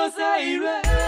ノサ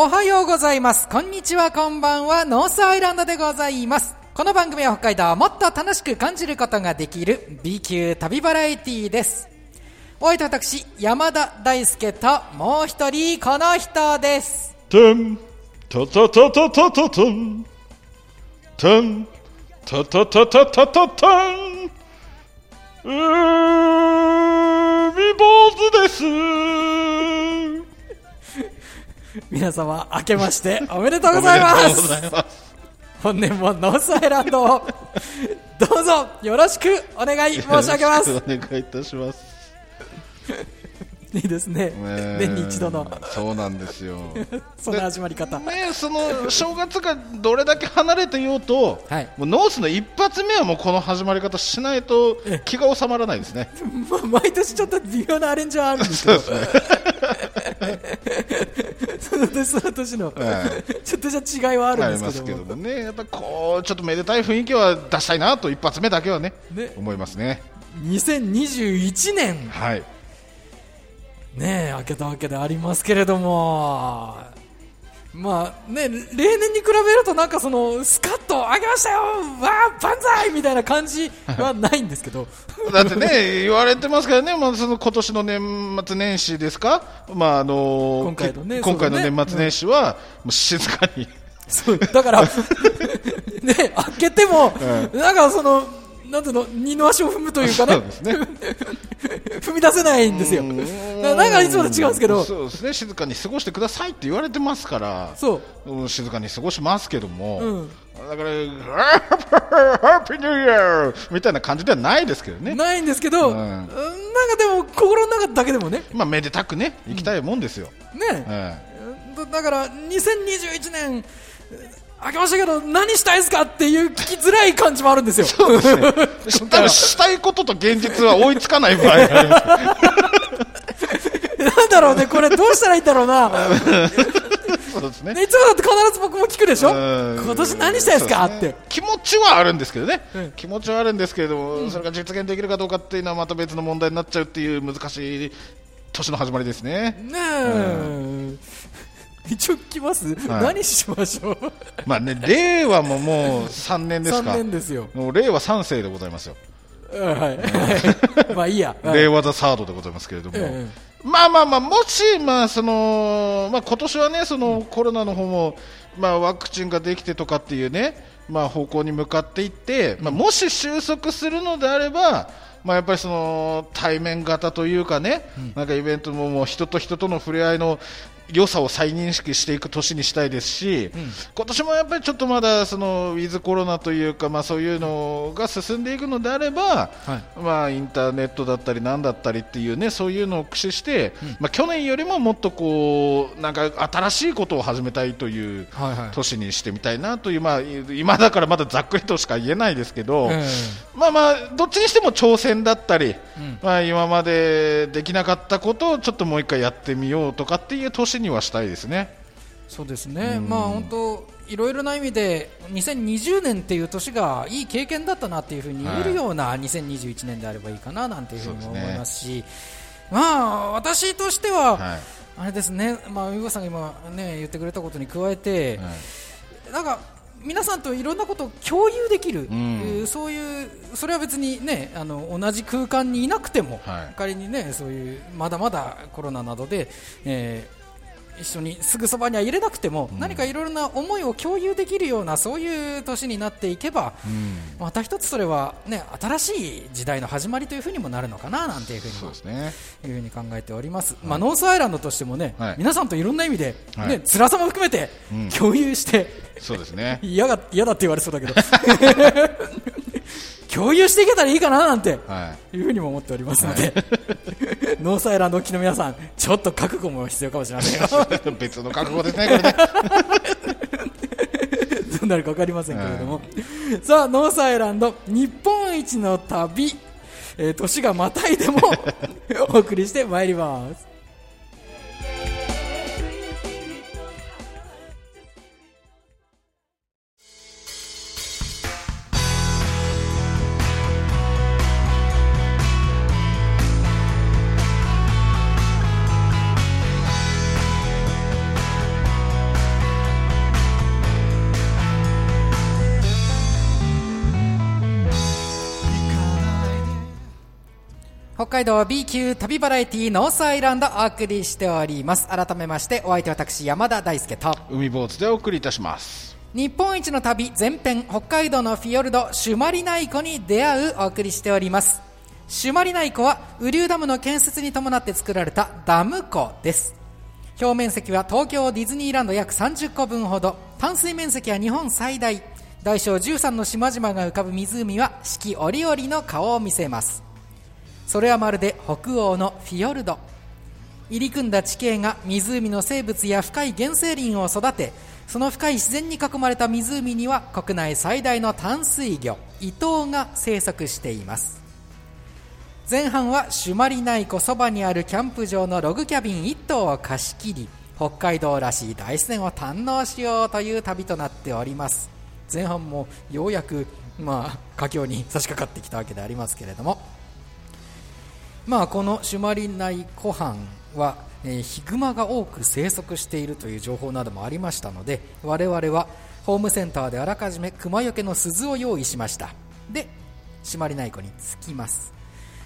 おはようございます。こんにちは、こんばんは。ノースアイランドでございます。この番組は北海道をもっと楽しく感じることができる B 級旅バラエティーです。お相手は私、山田大輔ともう一人、この人です。タン、タタタタタタタン、タン、タタタタタタタン、うー、み坊主です。皆様、明けましておめでとうございます。本年もノースアイランドをどうぞよろしくお願い申し上げます。お願いいたします。いいですね。ね年に一度のそうなんですよ。その始まり方。ねその正月がどれだけ離れていようと、はいもうノースの一発目はもうこの始まり方しないと気が収まらないですね。まあ、毎年ちょっと微妙なアレンジはあるんですけど、その年その年の、はちょっとじゃ違いはあるんでけども、けどもね、やっぱこうちょっとめでたい雰囲気は出したいなと一発目だけはねね。思いますね。2021年、はい。ねえ、明けたわけでありますけれども、まあね、例年に比べると、なんかそのスカッと上げましたよ、わあ、万歳みたいな感じ はないんですけど、だってね言われてますからね、まあその今年の年末年始ですか、まああの今回のね今回の年末年始はもう静かに。そうだから、ね、開けても、なんかその、なんていうの、二の足を踏むというかね。ね。踏み出せないんですよ。ななんかいつもと違うんですけど、そうですね、静かに過ごしてくださいって言われてますから、そう。うん静かに過ごしますけども、うん。だから、ハッピーニューイヤーみたいな感じではないですけどね、ないんですけど、うん。うんなんかでも、心の中だけでもね、まあ、めでたくね、行きたいもんですよ。ね、えだだから、2021年、明けましたけど、何したいですかっていう聞きづらい感じもあるんですよ。えしたらしたいことと現実は追いつかない場合があなんだろうね、これどうしたらいいんだろうな。そうですねねいつもだって必ず僕も聞くでしょうん今年何したいですかそうって。気持ちはあるんですけどね、うん気持ちはあるんですけれども、それが実現できるかどうかっていうのはまた別の問題になっちゃうっていう難しい年の始まりですね。ねえ。一応聞きます、はい何しましょう？まあね、令和ももう3年ですか。3年ですよ。もう令和3世でございますよ。はい。まあいいや。はい令和ザサードでございますけれども。えまあまあまあ、もし、まあそのまあ、今年はね、そのコロナの方も、まあ、ワクチンができてとかっていうね、まあ、方向に向かっていって、まあ、もし収束するのであれば、まあ、やっぱりその対面型というかね、なんかイベントももう人と人との触れ合いの良さを再認識していく年にしたいですし、今年もやっぱりちょっとまだそのウィズコロナというか、まあ、そういうのが進んでいくのであれば、はい。まあ、インターネットだったりなんだったりっていうねそういうのを駆使して、まあ、去年よりももっとこうなんか新しいことを始めたいというはいはい。年にしてみたいなという、まあ、今だからまだざっくりとしか言えないですけど、えまあまあどっちにしても挑戦だったり、まあ、今までできなかったことをちょっともう一回やってみようとかっていう年にはしたいですね。そうですね。まあ本当、いろいろな意味で、2020年っていう年がいい経験だったなっていうふうに言えるような2021年であればいいかななんていうふうにも思いますし、まあ私としては、はい。あれですね、まあ、ゆうごさんが今ね、言ってくれたことに加えて、なんか、皆さんといろんなことを共有できる、ん。えーそういう、それは別にね、あの、同じ空間にいなくても、はい。仮にね、そういう、まだまだコロナなどで、えー一緒にすぐそばには入れなくても、何かいろいろな思いを共有できるようなそういう年になっていけば、また一つそれは、ね、新しい時代の始まりというふうにもなるのかななんていうふうにもそうですね。いうふうに考えております、まあ、ノースアイランドとしてもね、はい。皆さんといろんな意味で、ねはい。辛さも含めてうん。共有して、そうですね。嫌だって言われそうだけど 共有していけたらいいかななんてはい。うふうにも思っておりますので、ノースアイランド好きの皆さんちょっと覚悟も必要かもしれません。別の覚悟ですね、これね。どうなるか分かりませんけれども、さあノースアイランド日本一の旅、えー年がまたいでもお送りしてまいります海道 B 級旅バラエティノースアイランドお送りしております。改めましてお相手は私山田大輔と。海坊主でお送りいたします。日本一の旅前編北海道のフィヨルド朱鞠内湖に出会うお送りしております。朱鞠内湖は雨竜ダムの建設に伴って作られたダム湖です。表面積は東京ディズニーランド約30個分ほど。淡水面積は日本最大。大小13の島々が浮かぶ湖は四季折々の顔を見せますそれはまるで北欧のフィヨルド。入り組んだ地形が湖の生物や深い原生林を育てその深い自然に囲まれた湖には国内最大の淡水魚イトウが生息しています。前半は朱鞠内湖そばにあるキャンプ場のログキャビン1棟を貸し切り北海道らしい大自然を堪能しようという旅となっております。前半もようやくまあ佳境に差し掛かってきたわけでありますけれども。まあ、この朱鞠内湖畔は、えーヒグマが多く生息しているという情報などもありましたので我々はホームセンターであらかじめ熊よけの鈴を用意しました。で朱鞠内湖に着きます。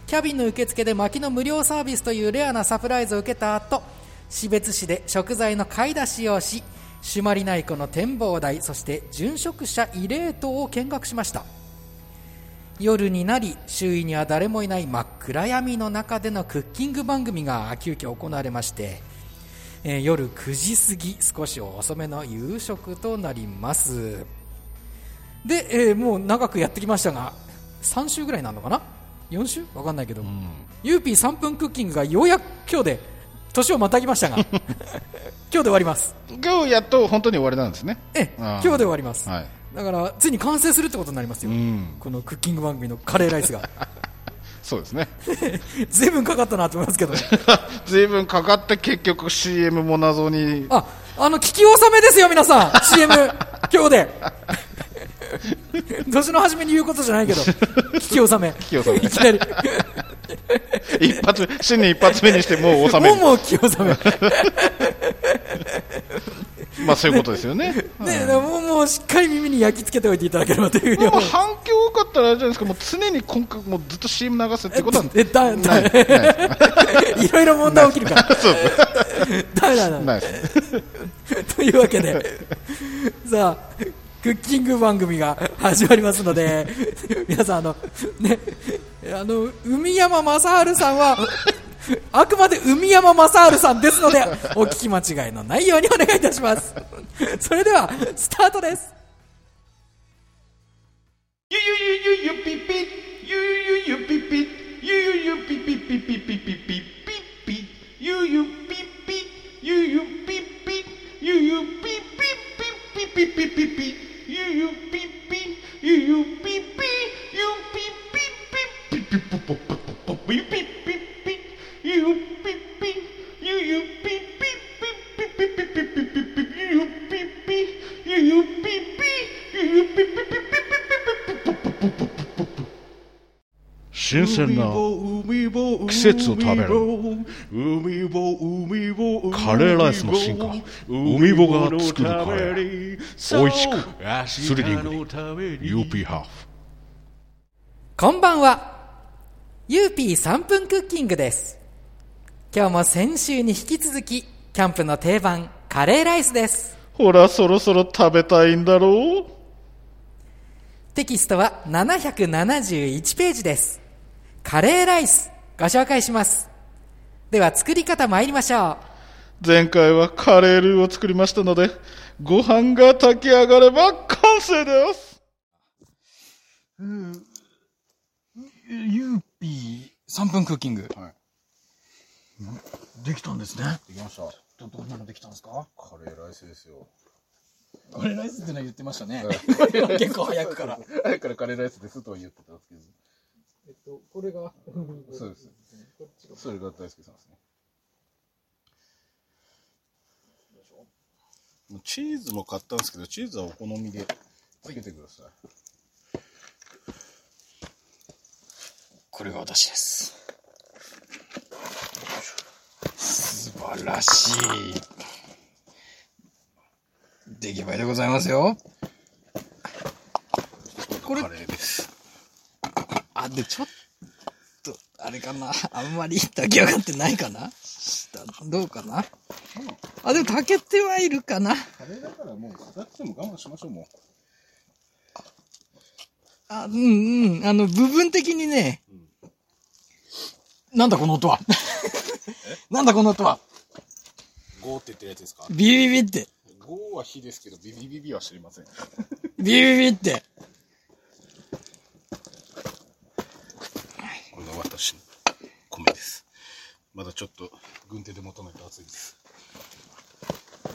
キャビンの受付で薪の無料サービスというレアなサプライズを受けた後士別市で食材の買い出しをし朱鞠内湖の展望台そして殉職者慰霊塔を見学しました。夜になり周囲には誰もいない真っ暗闇の中でのクッキング番組が急遽行われまして、えー夜9時過ぎ少し遅めの夕食となります。で、えーもう長くやってきましたが3週ぐらいなのかな？4週？わかんないけど、ユーピー3分クッキングがようやく今日で年をまたぎましたが 今日で終わります。今日やっと本当に終わりなんですね。ええ今日で終わります、はい。だからついに完成するってことになりますよ、うん。このクッキング番組のカレーライスが。そうですね。随分かかったなと思いますけど 随分かかって結局 CM も謎に。ああの聞き納めですよ皆さん。CM 今日で。年の初めに言うことじゃないけど。聞き納め。き納め。いきなり。一発、新年一発目にしてもう収める。もうもう聞き納めまあそういうことですよね。ね、もうもうしっかり耳に焼き付けておいていただければという。ふう反響多かったらあれじゃないですか、もう常に今回もうずっと CM 流すってことはえだだない いろいろ問題起きるから。ダメだなないです。というわけでさあクッキング番組が始まりますので皆さんあのねあの海山正治さんはあくまで海山雅治さんですので、お聞き間違いのないようにお願いいたします。それでは、スタートです。ゆゆゆゆゆぴぴ、ゆゆゆぴぴ、ゆゆゆぴぴぴぴぴぴ。新鮮な季節を食べるカレーライスの進化海坊主が作るカレー美味しくスリリングに UP ハーフこんばんは。ユーピー3分クッキングです。今日も先週に引き続き、キャンプの定番、カレーライスです。ほらそろそろ食べたいんだろうテキストは771ページです。カレーライス、ご紹介します。では作り方参りましょう。前回はカレールーを作りましたのでご飯が炊き上がれば完成ですユーピー3分クッキング。はい。できたんですね。できました。ど、どんなのできたんですか？カレーライスですよ。これライスってのは言ってましたねはい。結構早くから。早くからカレーライスですとは言ってたんですけど。えっと、これが、そうです。それが大輔さんですね。チーズも買ったんですけど、チーズはお好みでつけてください。これが私です。素晴らしい。出来栄えでございますよ。これカレーです。あ、で、ちょっと、あれかな。あんまり炊き上がってないかな下どうかなあ、でも炊けてはいるかな。カレーだからもう硬くても我慢しましょう、もあ、うんうん。あの、部分的にね、なんだこの音は。なんだこの音は。う。ゴーって言ってるやつですか？ビビビって。ゴーは火ですけど、ビビビビは知りません。ビビビって。これが私の米です。まだちょっと軍手で持たないと熱いです。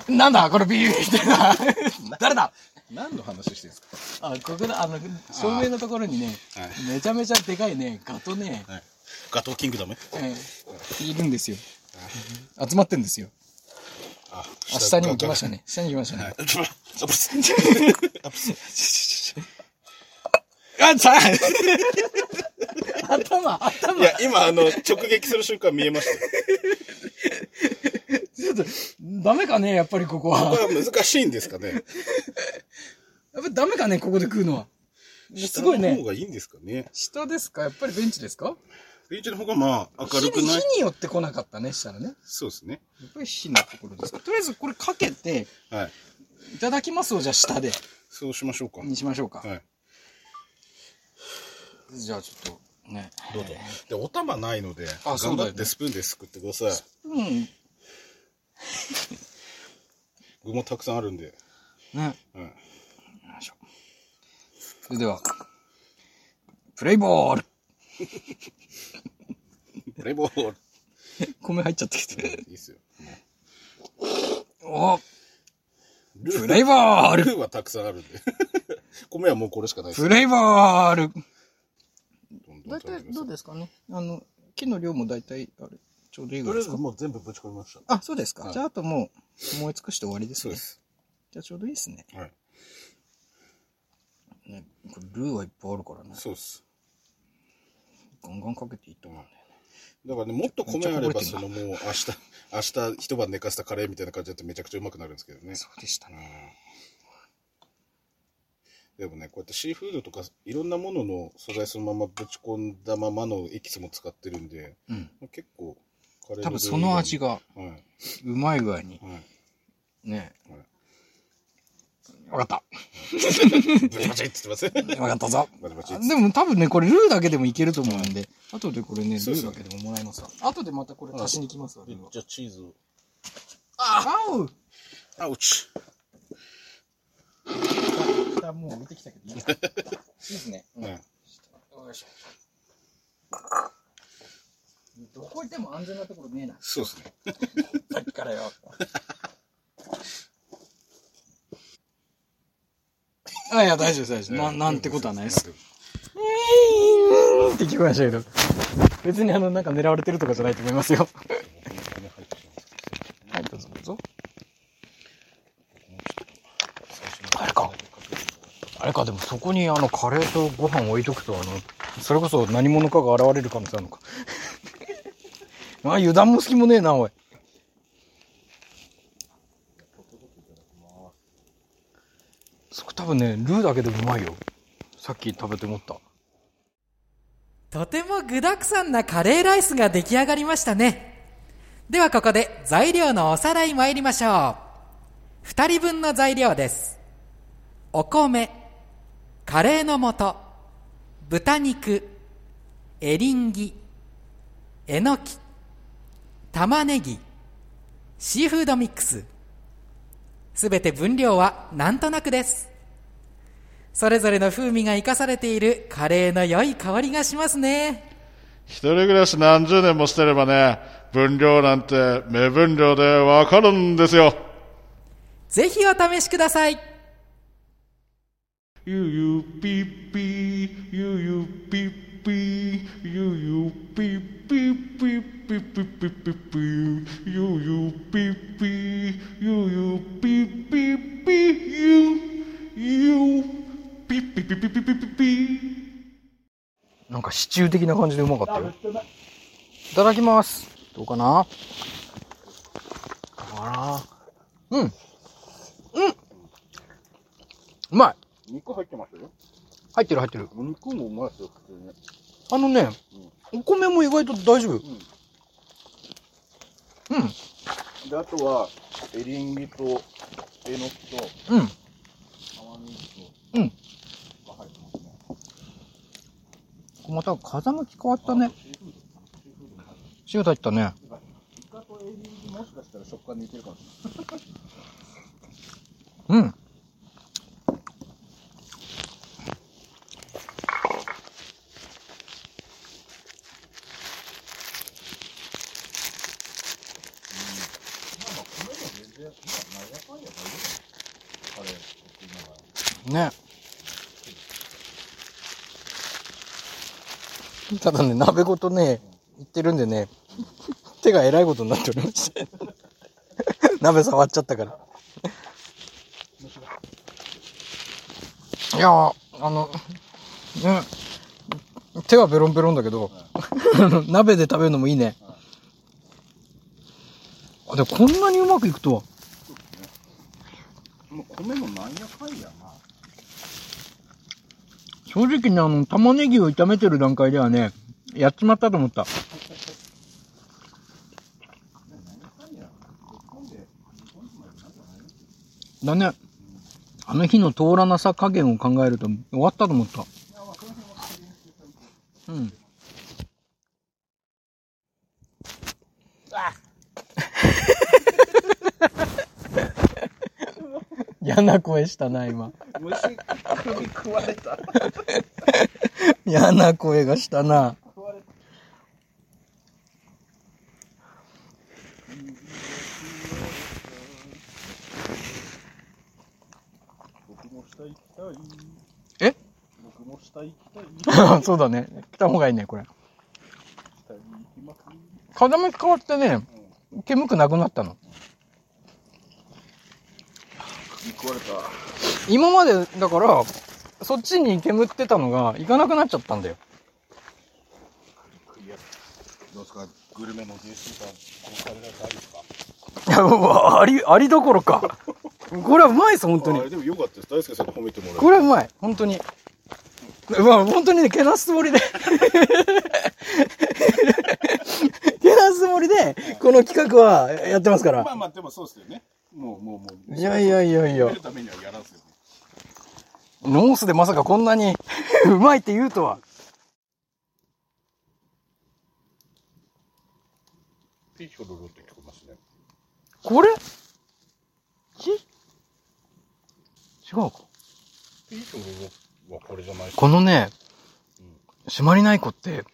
なんだこれビビビってな。誰だ？何の話してるんですか？あ、ここだ、あの、照明のところにね、はいめちゃめちゃでかいね、ガとね、はい。ガトーキングダム？えーいるんですよ。集まってんですよ。あ、あ、下にも来ましたね。下に来ましたね。はい。あぶつあ、さ頭、頭い。や、今、あの、直撃する瞬間見えましたと、ダメかねやっぱりここは。これは難しいんですかね。やっぱりダメかねここで食うのは。すごいね下の方。がいいんですかね。下ですか？やっぱりベンチですか？ベンチの方がまあ、明るくない火によって来なかったね、したらね。そうですね。やっぱり火のところですか？とりあえずこれかけて、はい。いただきますをじゃあ下で、そうしましょうか。にしましょうか。はい。じゃあちょっと、ね。どうぞ。で、お玉ないので、あそうだよね頑張ってスプーンですくってください。うん。ね。具もたくさんあるんで。はい。よいしょ。それでは、プレイボール プレイボール。米入っちゃってきて。いいっすよ。おプレイボールルーはたくさんあるんで。米はもうこれしかないです。プレイボール大体どうですかね？あの、木の量も大体、あれ、ちょうどいいぐらいりあえずもう全部ぶち込みました。あ、そうですか。はいじゃああともう、燃え尽くして終わりですね。そうです。じゃあちょうどいいですね。はい。ね、これルーはいっぱいあるからね。そうです。ガンガンかけていいと思うんだよね。だからね、もっと米あれば、そのもう明日、明日一晩寝かせたカレーみたいな感じだとめちゃくちゃうまくなるんですけどね。そうでしたね。でもね、こうやってシーフードとかいろんなものの素材そのままぶち込んだままのエキスも使ってるんで、うん。結構多分その味が。うまい具合に。はい。ね。はいわかった。ブチバチって言ってますわかったぞ。バチバチあでも多分ね、これルーだけでもいけると思うんで、後でこれね、ルーだけでももらいますわ。後でまたこれ足しに来ますわ、じゃあチーズを。あうアウチ下もう置いてきたけどいいです ね。うんはい。よいしょ。どこ行っても安全なところねえな。そうですね。さっきからよ。あ、いや、大丈夫大丈夫。ななんてことはないです。って聞こえましたけど。別にあの、なんか狙われてるとかじゃないと思いますよ。はい、どうぞどうぞ。あれか。あれか、でもそこにあの、カレーとご飯置いとくと、あの、それこそ何者かが現れる可能性あるのか。あ、油断も隙もねえな、おい。そこ多分ね、ルーだけでもうまいよ。さっき食べて思った。とても具沢山なカレーライスが出来上がりましたね。ではここで材料のおさらい参りましょう。二人分の材料です。お米、カレーの素、豚肉、エリンギ、えのき、玉ねぎ、シーフードミックス。すべて分量はなんとなくです。それぞれの風味が生かされているカレーの良い香りがしますね。一人暮らし何十年もしてればね、分量なんて目分量でわかるんですよ。ぜひお試しください。ピーユーユーピーピーピーピーピーピーピーピーユーユーピーピーユーユーピーー的な感じでうまかったいただきます。どうかな？うん。うん。うまい。肉入ってます入ってる入ってる。お肉もうまいですよ、普通に。あのね、お米も意外と大丈夫。うん。で、あとは、エリンギと、えのきと、うん。玉ねぎと、うん。が入ってますね。また風向き変わったね。シーフード入ったね。イカとエリンギもしかしたら食感似てるかもしれない。ただね、鍋ごとね、いってるんでね、手がえらいことになっておりまして。鍋触っちゃったから。いや、あの、ね、手はベロンベロンだけど、鍋で食べるのもいいね。あ、でもこんなにうまくいくとは。もう米もなんやかんやな。正直ね、あの、玉ねぎを炒めてる段階ではね、やっちまったと思った。だね。あの日の通らなさ加減を考えると終わったと思った。うん。嫌な声したな、今。虫首食われた。嫌な声がしたな。僕も下行きたい。え？僕も下行きたい。そうだね。来た方がいいね、これ。下に行きます。風向き変わってね、煙くなくなったの。首食われた。今まで、だから、そっちに煙ってたのが、行かなくなっちゃったんだよ。どうですか？グルメの JC さん、このカレーライスありですか？いや、うわあり、ありどころか。これはうまいです、本当にあ。でもよかったです。大輔さんに褒めてもらえこれはうまい、本当に。まあ、本当にね、けなすつもりで。けなすつもりで、この企画はやってますからま。あまあ、でもそうですよね。もう、もう、もう。いやいやいやいや褒めるためにはやらんすよね。ノースでまさかこんなにうまいって言うとは。ピーチョロロって聞こえますね。これ？ち？違うか。ピーチョロロはこれじゃないこのね、締まりない子って、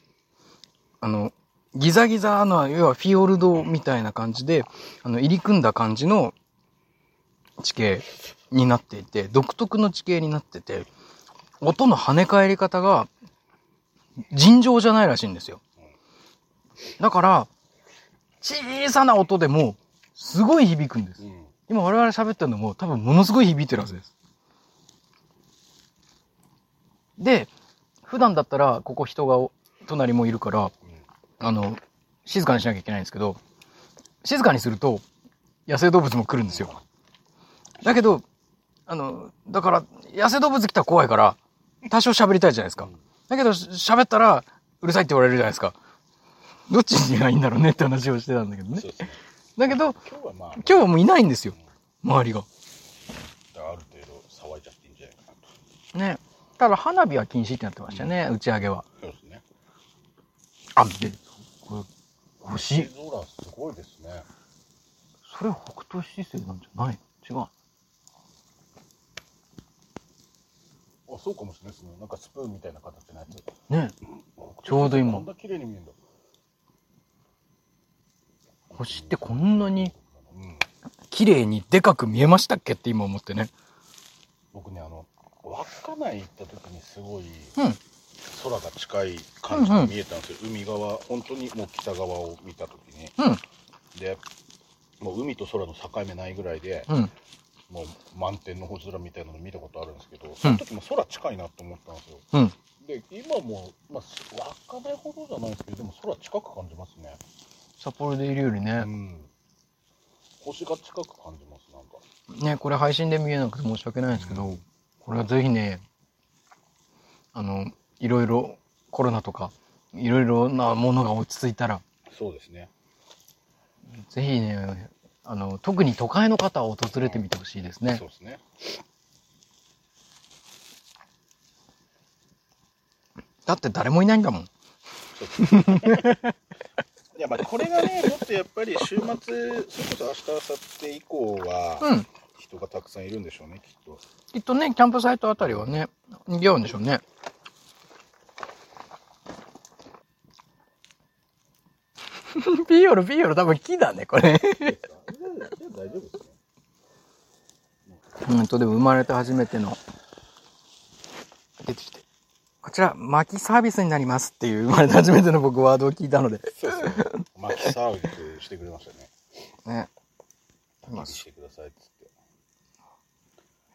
あの、ギザギザの、要はフィヨルドみたいな感じで、あの、入り組んだ感じの地形になっていて、独特の地形になってて、音の跳ね返り方が尋常じゃないらしいんですよ。だから、小さな音でも、すごい響くんです。うん。今我々喋ってるのも多分ものすごい響いてるはずです。で、普段だったらここ人がお隣もいるから、あの、静かにしなきゃいけないんですけど、静かにすると野生動物も来るんですよ。だけど、あの、だから野生動物来たら怖いから、多少喋りたいじゃないですか。だけど喋ったらうるさいって言われるじゃないですか。どっちがいいんだろうねって話をしてたんだけどねそう。だけど、今日はまあ、今日はもういないんですよ。周りが。ある程度騒いじゃっていいんじゃないかなと。ね。ただ花火は禁止ってなってましたね、打ち上げは。そうですね。あ、で、これ、星。星空すごいですね。それ北斗七星なんじゃない？違う。あそうかもしれないですね。なんかスプーンみたいな形のやつ。ね。ちょうど今。こんな綺麗に見えるんだ。星ってこんなにうん。綺麗にでかく見えましたっけって今思ってね。僕ねあの稚内行った時にすごいうん。空が近い感じに見えたんですよ、海側本当にもう北側を見た時に。うん。でもう海と空の境目ないぐらいで、うん。もう満天の星空みたいなの見たことあるんですけどその時も空近いなと思ったんですよ、うん。で今も、まあ、稚内ほどじゃないですけどでも空近く感じますね。札幌でいるよりね。う。ん。星が近く感じますなんか。ね、これ配信で見えなくて申し訳ないんですけど、これはぜひね、あの、いろいろコロナとか、いろいろなものが落ち着いたら、そうですね。ぜひね、あの、特に都会の方は訪れてみてほしいですねそう。ですねだって誰もいないんだもん。いやまあこれがねもっとやっぱり週末それこそ明日明後日以降はうん。人がたくさんいるんでしょうねきっときっとね、キャンプサイトあたりはね、賑わうんでしょうね。ビーオル、ビーオル多分木だね、これ。大丈夫ですねうんと、でも生まれて初めての、出てきて。こちら、薪サービスになりますっていう生まれて初めての僕ワードを聞いたので。そうですね巻きサービスしてくれましたねね。焚き火してくださいっつって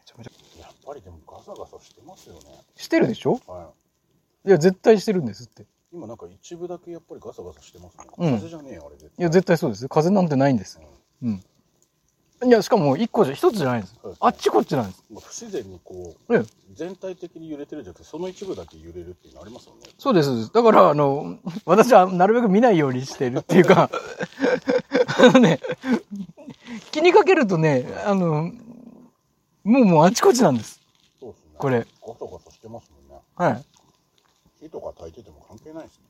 ちゃめちゃやっぱりでもガサガサしてますよねしてるでしょ？はいや、絶対してるんですって。い今なんか一部だけやっぱりガサガサしてますね、うん風じゃねえよあれ絶いや、絶対そうです。風なんてないんです。うん。いや、しかも一個じゃ、一つじゃないんですそうですね。あっちこっちなんです。まあ不自然にこええう全体的に揺れてるんじゃなくてその一部だけ揺れるっていうのありますよねそうです。そうですだから、あの、私はなるべく見ないようにしてるっていうか、あのね、気にかけるとね、あの、もうもうあちこちなんです。そうですねこれガサガサしてますもんねはい。火とか焚いてても関係ないですね。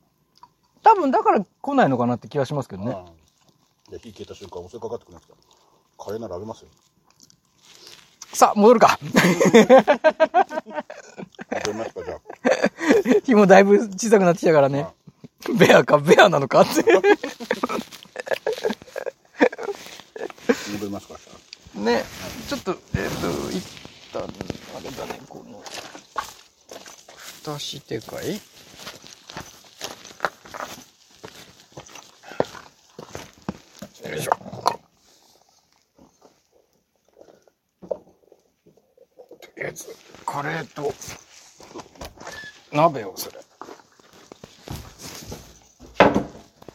多分だから来ないのかなって気がしますけどね。はいで火消えた瞬間襲いかかってくるんですよカレーならあげますよ。さあ、戻るか。あげますかじゃあ。日もだいぶ小さくなってきたからね。ベアか、ベアなのかって。戻りますかじゃね、ちょっと、えっ、と、一旦、あれだね、この、蓋してかいよいしょ。とりあえず、カレーと、鍋をする。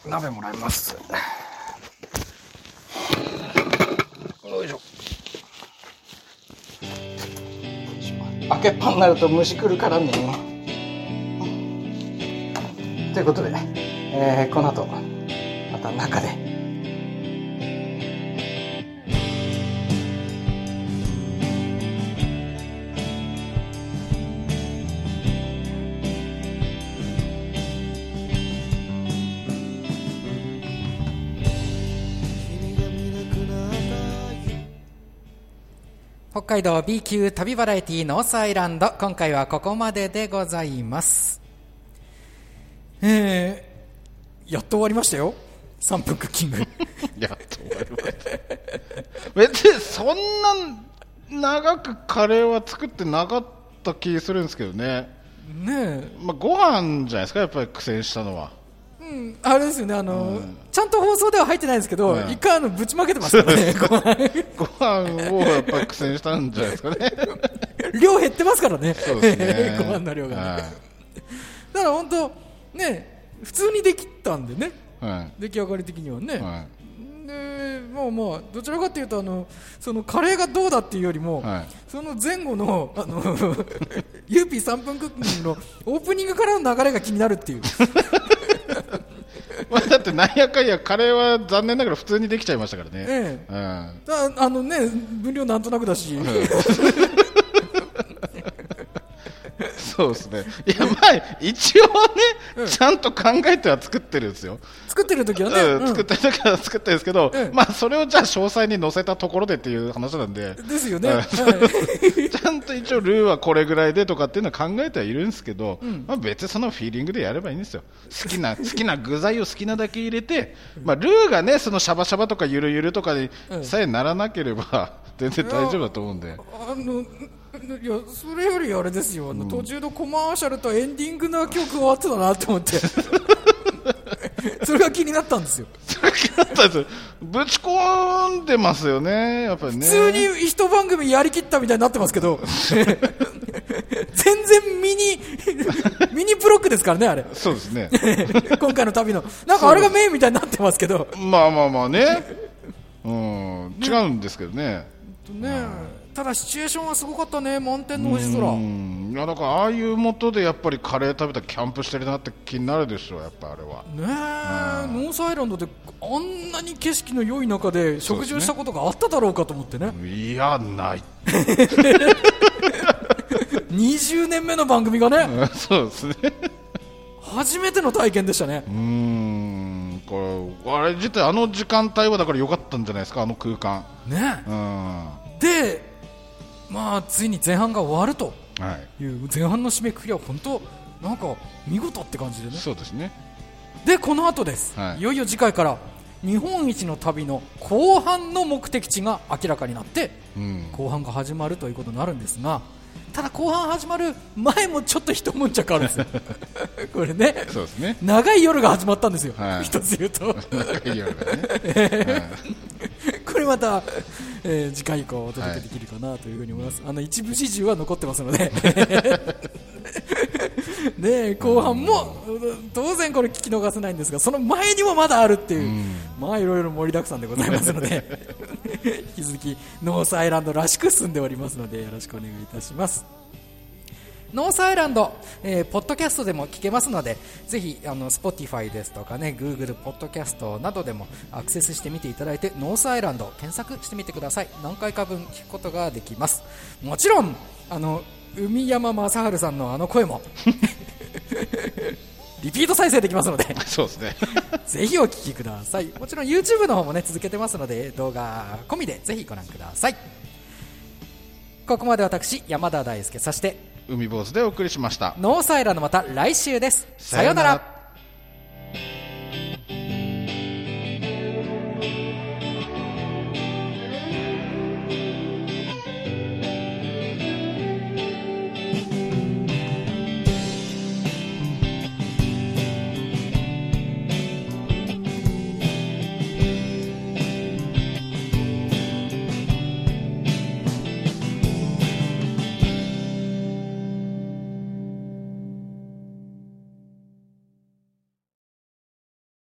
鍋もらいます。よいしょ。開けっぱになると虫来るからね。ということで、えーこの後、また中で。海道 B 級旅バラエティノースアイランド。今回はここまででございます。えー、やっと終わりましたよ。3分クッキング。やっと終わりました。別にそんな長くカレーは作ってなかった気するんですけどね。ねえ。まあご飯じゃないですかやっぱり苦戦したのはうん。あれですよねあの、ちゃんと放送では入ってないんですけど、うん。一回あのぶちまけてますからね。ご飯。ご飯をやっぱり苦戦したんじゃないですかね。量減ってますからね。そうですね。ご飯の量が。ね、はだから本当ね普通にできたんでね。い。は出来上がり的にはね、い。はでまあまあどちらかというとあのそのカレーがどうだっていうよりも、はい。その前後のあのユーピー3分クッキングのオープニングからの流れが気になるっていう。いまあだってなんやかんやカレーは残念ながら普通にできちゃいましたからね、ええ。うん。だあのね分量なんとなくだし、そうですね。いや、まあ、一応ね、ちゃんと考えては作ってるんですよ。作ってる時はね、うん、作ってる時は作ってるんですけど、うん。まあ、それをじゃあ詳細に載せたところでっていう話なんで、ですよね、ちゃんと一応ルーはこれぐらいでとかっていうのは考えてはいるんですけど、まあ、別にそのフィーリングでやればいいんですよ。好きな、好きな具材を好きなだけ入れて、まあ、ルーがね、そのシャバシャバとかゆるゆるとかにさえならなければ、全然大丈夫だと思うんで。あのいやそれよりあれですよ、あの途中のコマーシャルとエンディングの曲があってたなって思って。それが気になったんですよ。だったんですよ。ぶち込んでますよね、やっぱりね。普通に一番組やりきったみたいになってますけど。全然ミニ ミニブロックですからねあれ。そうですね。今回の旅の。なんかあれがメインみたいになってますけど。まあまあまあね。うん、違うんですけどね。ねただシチュエーションはすごかったね満天の星空うん、いやだからああいう元でやっぱりカレー食べたらキャンプしてるなって気になるでしょ、やっぱあれは。ねえノースアイランドであんなに景色の良い中で食事をしたことがあっただろうかと思ってねいや、ない。20年目の番組がねうんそうですね。初めての体験でしたねうーん、これ、あれ自体あの時間帯はだから良かったんじゃないですか、あの空間。ねうん。はでまあついに前半が終わるとい。いう前半の締めくくりは本当なんか見事って感じでねそうですね。でこの後です、はいい、よいよ次回から日本一の旅の後半の目的地が明らかになってうん。後半が始まるということになるんですがただ後半始まる前もちょっと一悶着あるんですよ これねそうですね。長い夜が始まったんですよ、はい一つ言うと 仲いい夜がね。これまた、えー次回以降お届けできるかなというふうに思います、あの一部始終は残ってますので。ね後半も当然これ聞き逃せないんですがその前にもまだあるっていう、まあいろいろ盛りだくさんでございますので 引き続きノースアイランドらしく進んでおりますのでよろしくお願いいたしますノースアイランド、えーポッドキャストでも聞けますので、ぜひ、あの、Spotify ですとかね、Google ポッドキャストなどでもアクセスしてみていただいて、ノースアイランド検索してみてください。何回か分聞くことができます。もちろん、あの、海山正治さんのあの声も、リピート再生できますので、そうですね。ぜひお聞きください。もちろん YouTube の方もね、続けてますので、動画込みでぜひご覧ください。ここまで私、山田大輔、そして、海坊主でお送りしました。ノーサイラのまた来週です。さようなら。